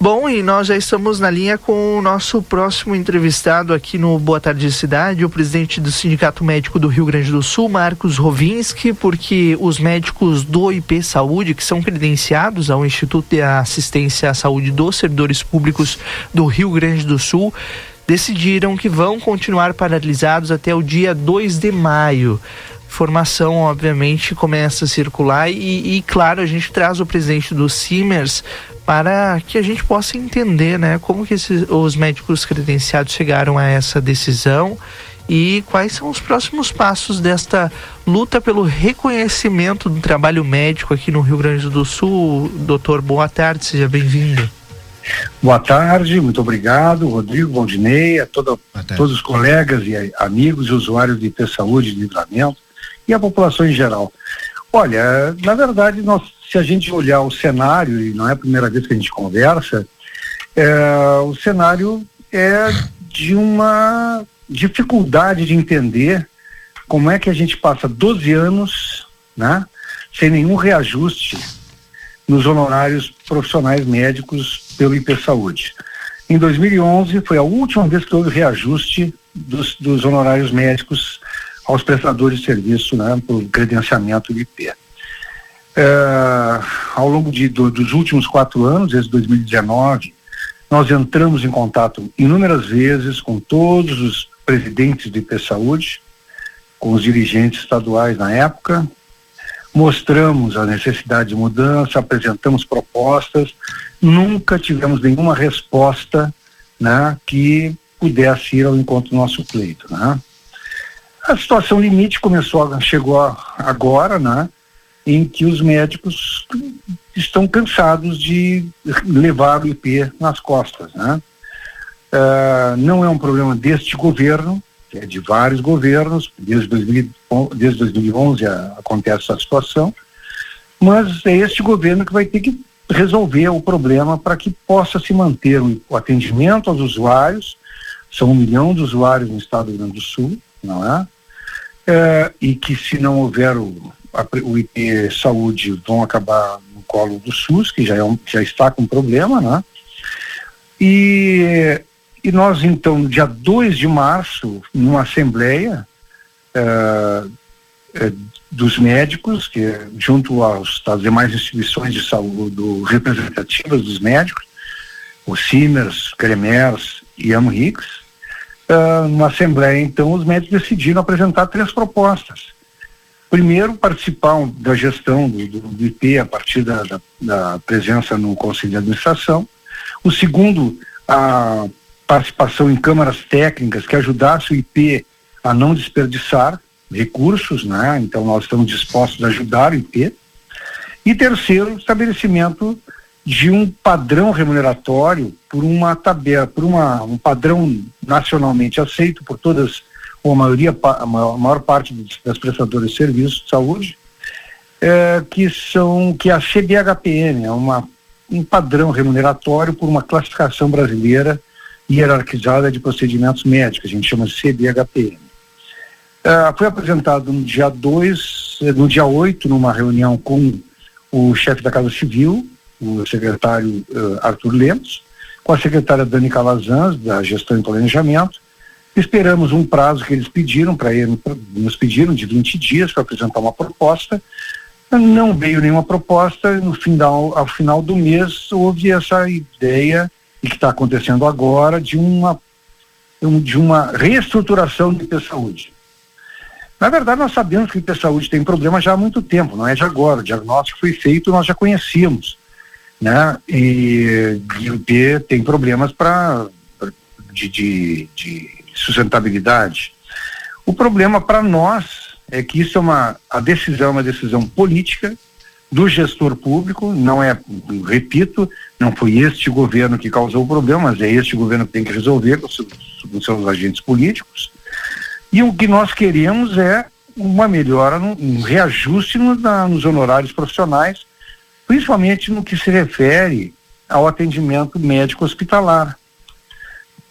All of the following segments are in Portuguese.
Bom, e nós já estamos na linha com o nosso próximo entrevistado aqui no Boa Tarde Cidade, o presidente do Sindicato Médico do Rio Grande do Sul, Marcos Rovinski, porque os médicos do IP Saúde, que são credenciados ao Instituto de Assistência à Saúde dos Servidores Públicos do Rio Grande do Sul, decidiram que vão continuar paralisados até o dia 2 de maio informação, obviamente, começa a circular e, e, claro, a gente traz o presidente do Simers para que a gente possa entender, né, como que esses, os médicos credenciados chegaram a essa decisão e quais são os próximos passos desta luta pelo reconhecimento do trabalho médico aqui no Rio Grande do Sul. Doutor, boa tarde, seja bem-vindo. Boa tarde, muito obrigado, Rodrigo, Valdinei, a toda, todos os colegas e amigos e usuários de Saúde e Livramento e a população em geral. Olha, na verdade, nós, se a gente olhar o cenário, e não é a primeira vez que a gente conversa, é, o cenário é de uma dificuldade de entender como é que a gente passa 12 anos né, sem nenhum reajuste nos honorários profissionais médicos pelo IP Saúde. Em 2011 foi a última vez que houve reajuste dos, dos honorários médicos aos prestadores de serviço né, por credenciamento de IP. É, ao longo de, do, dos últimos quatro anos, desde 2019, nós entramos em contato inúmeras vezes com todos os presidentes do IP Saúde, com os dirigentes estaduais na época, mostramos a necessidade de mudança, apresentamos propostas, nunca tivemos nenhuma resposta né, que pudesse ir ao encontro do nosso pleito. Né? A situação limite começou, chegou agora, né? Em que os médicos estão cansados de levar o IP nas costas, né? Uh, não é um problema deste governo, é de vários governos, desde, 2000, desde 2011 a, acontece essa situação, mas é este governo que vai ter que resolver o problema para que possa se manter o, o atendimento aos usuários, são um milhão de usuários no estado do Rio Grande do Sul, não é? É, e que se não houver o, a, o IP saúde vão acabar no colo do SUS, que já, é um, já está com problema, né? E, e nós então, dia 2 de março, numa assembleia é, é, dos médicos, que junto aos, às demais instituições de saúde do, representativas dos médicos, o Simers, Cremers e Amrix, uh, numa assembleia, então, os médicos decidiram apresentar três propostas. Primeiro, participar da gestão do, do, do IP a partir da, da, da, presença no Conselho de Administração. O segundo, a participação em câmaras técnicas que ajudasse o IP a não desperdiçar recursos, né? Então nós estamos dispostos a ajudar o IP. E terceiro, estabelecimento de um padrão remuneratório por uma tabela, por uma, um padrão nacionalmente aceito por todas, ou a maioria, a maior, parte das prestadoras de serviços de saúde, é, que são, que é a CBHPM, é uma, um padrão remuneratório por uma classificação brasileira hierarquizada de procedimentos médicos, a gente chama de CBHPM. É, foi apresentado no dia 2, no dia 8, numa reunião com o chefe da Casa Civil, o secretário uh, Arthur Lemos, com a secretária Dani Calazans, da Gestão e Planejamento. Esperamos um prazo que eles pediram para nos pediram de 20 dias para apresentar uma proposta. Não veio nenhuma proposta, no final, ao final do mês houve essa ideia, e que está acontecendo agora, de uma, de uma reestruturação do Saúde. Na verdade, nós sabemos que o Saúde tem problema já há muito tempo, não é de agora. O diagnóstico foi feito, nós já conhecíamos né? E, e o IP tem problemas para de, de, de, sustentabilidade. O problema para nós é que isso é uma a decisão é uma decisão política do gestor público, não é, repito, não foi este governo que causou o problema, mas é este governo que tem que resolver com seus, com seus agentes políticos. E o que nós queremos é uma melhora, um reajuste no, na, nos honorários profissionais principalmente no que se refere ao atendimento médico hospitalar,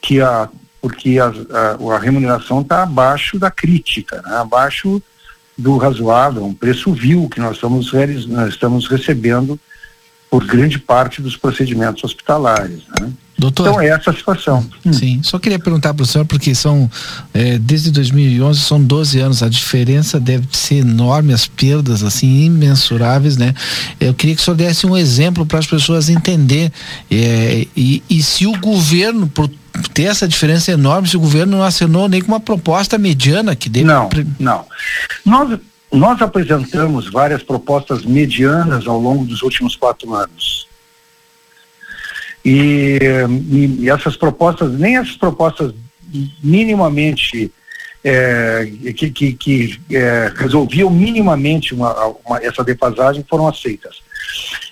que a, porque a, a, a remuneração está abaixo da crítica, né? abaixo do razoável, um preço vil que nós estamos, nós estamos recebendo por grande parte dos procedimentos hospitalares. Né? Doutor, então é essa a situação. Hum. Sim, só queria perguntar para o senhor, porque são, é, desde 2011, são 12 anos, a diferença deve ser enorme, as perdas, assim, imensuráveis, né? Eu queria que o senhor desse um exemplo para as pessoas entender é, e, e se o governo, por ter essa diferença enorme, se o governo não assinou nem com uma proposta mediana que deve... Não, não. Nós, nós apresentamos várias propostas medianas ao longo dos últimos quatro anos e, e, essas propostas, nem essas propostas minimamente é, que, que, que é, resolviam minimamente uma, uma, essa defasagem foram aceitas.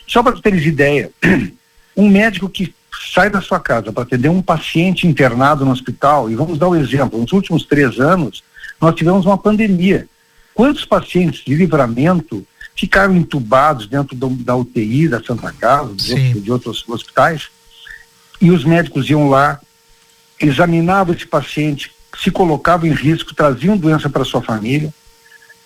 Só para teres ideia, um médico que sai da sua casa para atender um paciente internado no hospital, e vamos dar um exemplo, nos últimos três anos, nós tivemos uma pandemia. Quantos pacientes de livramento ficaram entubados dentro do, da UTI da Santa Casa, de, de outros hospitais, e os médicos iam lá, examinavam esse paciente, se colocavam em risco, traziam doença para sua família,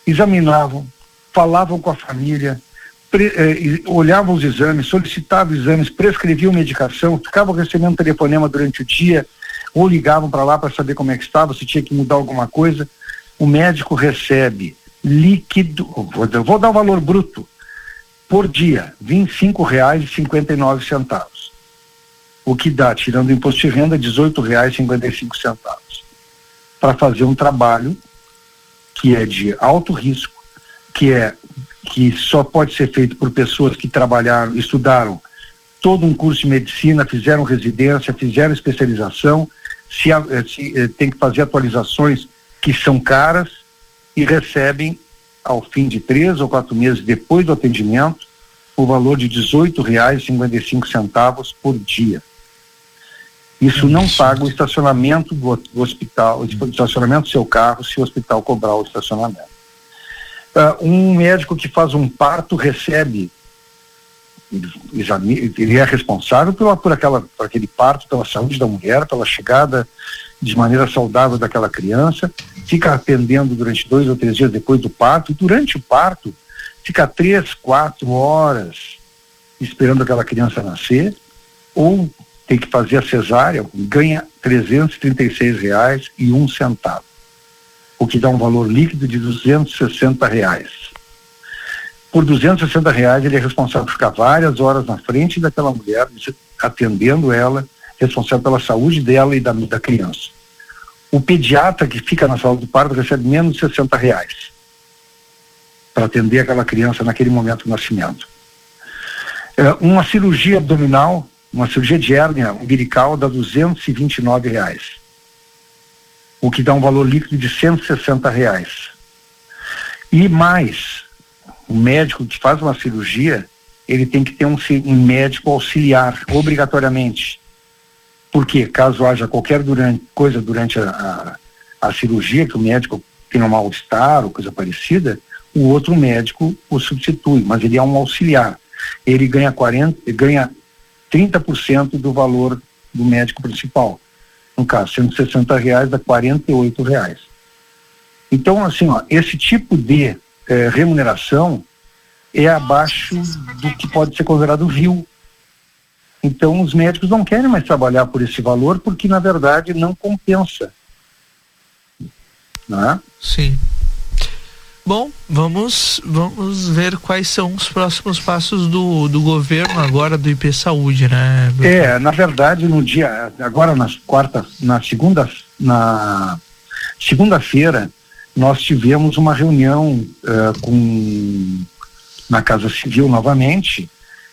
examinavam, falavam com a família, pre, eh, olhavam os exames, solicitavam exames, prescreviam medicação, ficavam recebendo telefonema durante o dia, ou ligavam para lá para saber como é que estava, se tinha que mudar alguma coisa. O médico recebe líquido, vou, vou dar o valor bruto, por dia, R$ 25,59 o que dá, tirando o imposto de renda, R$ 18,55 para fazer um trabalho que é de alto risco, que é que só pode ser feito por pessoas que trabalharam, estudaram todo um curso de medicina, fizeram residência, fizeram especialização, se, eh, se eh, tem que fazer atualizações que são caras e recebem ao fim de três ou quatro meses depois do atendimento o valor de R$ 18,55 por dia. Isso não paga o estacionamento do, hospital, o estacionamento do seu carro, se o hospital cobrar o estacionamento. Uh, um médico que faz um parto recebe, ele é responsável pela, por, aquela, por aquele parto, pela saúde da mulher, pela chegada de maneira saudável daquela criança, fica atendendo durante dois ou três dias depois do parto, e durante o parto fica três, quatro horas esperando aquela criança nascer, ou tem que fazer a cesárea, ganha R$ reais e um centavo, o que dá um valor líquido de R$ reais. Por R$ reais ele é responsável por ficar várias horas na frente daquela mulher, atendendo ela, responsável pela saúde dela e da, da criança. O pediatra que fica na sala do parto recebe menos de 60 reais para atender aquela criança naquele momento do nascimento. É, uma cirurgia abdominal uma cirurgia de hérnia umbilical dá 229 reais, o que dá um valor líquido de 160 reais. E mais, o médico que faz uma cirurgia, ele tem que ter um, um médico auxiliar, obrigatoriamente. Porque caso haja qualquer durante, coisa durante a, a, a cirurgia, que o médico tenha um mal-estar ou coisa parecida, o outro médico o substitui, mas ele é um auxiliar. Ele ganha 40, ganha 30% do valor do médico principal. No caso, 160 reais dá 48 reais. Então, assim, ó, esse tipo de eh, remuneração é abaixo do que pode ser considerado vil. Então, os médicos não querem mais trabalhar por esse valor porque, na verdade, não compensa. Não é? Sim. Bom, vamos, vamos ver quais são os próximos passos do, do governo agora do IP Saúde, né? É, na verdade, no dia, agora na quarta, na segunda, na segunda-feira, nós tivemos uma reunião uh, com na Casa Civil novamente,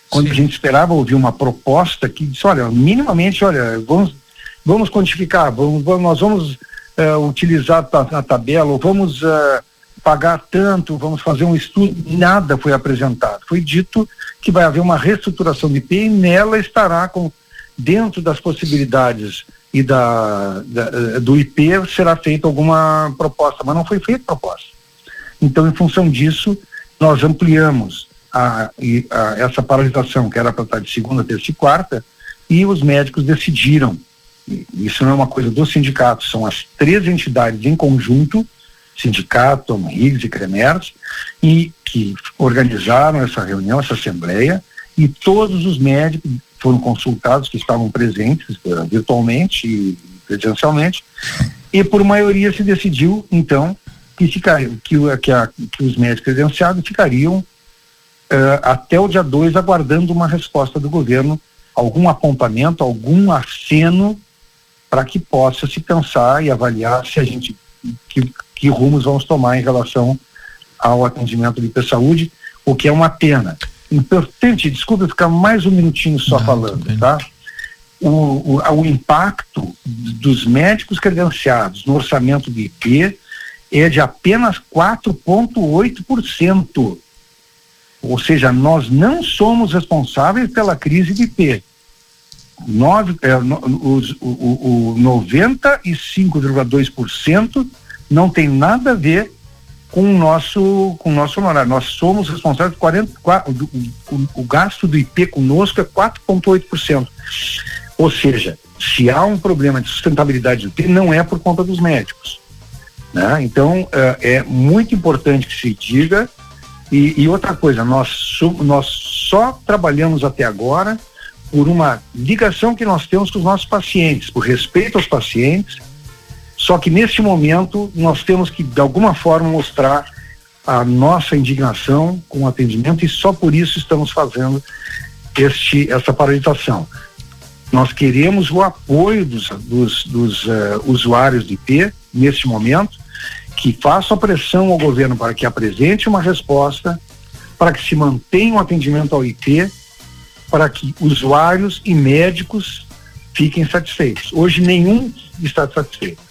quando Sim. a gente esperava ouvir uma proposta que disse, olha, minimamente, olha, vamos, vamos quantificar, vamos, vamos nós vamos uh, utilizar a, a tabela, ou vamos uh, pagar tanto, vamos fazer um estudo, nada foi apresentado. Foi dito que vai haver uma reestruturação de IP e nela estará com dentro das possibilidades e da, da, do IP será feita alguma proposta, mas não foi feita proposta. Então, em função disso, nós ampliamos a, a, essa paralisação que era para estar de segunda, terça e quarta e os médicos decidiram. Isso não é uma coisa do sindicato, são as três entidades em conjunto sindicato, Higgs e Cremers, e que organizaram essa reunião, essa assembleia, e todos os médicos foram consultados que estavam presentes uh, virtualmente e presencialmente e por maioria se decidiu então que, ficaria, que, que, a, que os médicos credenciados ficariam uh, até o dia 2 aguardando uma resposta do governo, algum apontamento, algum aceno para que possa se pensar e avaliar se a gente que, que rumos vamos tomar em relação ao atendimento de saúde, o que é uma pena. Importante, desculpa ficar mais um minutinho só Não, falando, tá? O, o, o impacto dos médicos credenciados no orçamento do IP é de apenas 4,8%. Ou seja, nós não somos responsáveis pela crise de IP. Nove, é, os, o, o 95,2% não tem nada a ver com o nosso com o nosso honorário. Nós somos responsáveis por 44, o, o, gasto do IP conosco é 4,8%. Ou seja, se há um problema de sustentabilidade do IP, não é por conta dos médicos. Né? Então, é, é muito importante que se diga. E, e outra coisa, nós, nós só trabalhamos até agora por uma ligação que nós temos com os nossos pacientes, por respeito aos pacientes. Só que neste momento nós temos que, de alguma forma, mostrar a nossa indignação com o atendimento e só por isso estamos fazendo este, essa paralisação. Nós queremos o apoio dos, dos, dos uh, usuários de IP neste momento, que façam pressão ao governo para que apresente uma resposta, para que se mantenha o atendimento ao IP para que usuários e médicos fiquem satisfeitos. Hoje nenhum está satisfeito.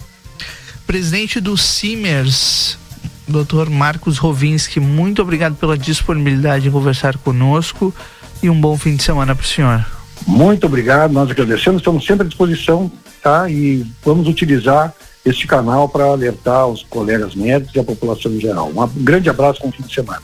Presidente do Simers, Dr. Marcos Rovinski, muito obrigado pela disponibilidade em conversar conosco e um bom fim de semana para o senhor. Muito obrigado, nós agradecemos, estamos sempre à disposição, tá? E vamos utilizar este canal para alertar os colegas médicos e a população em geral. Um grande abraço, bom fim de semana.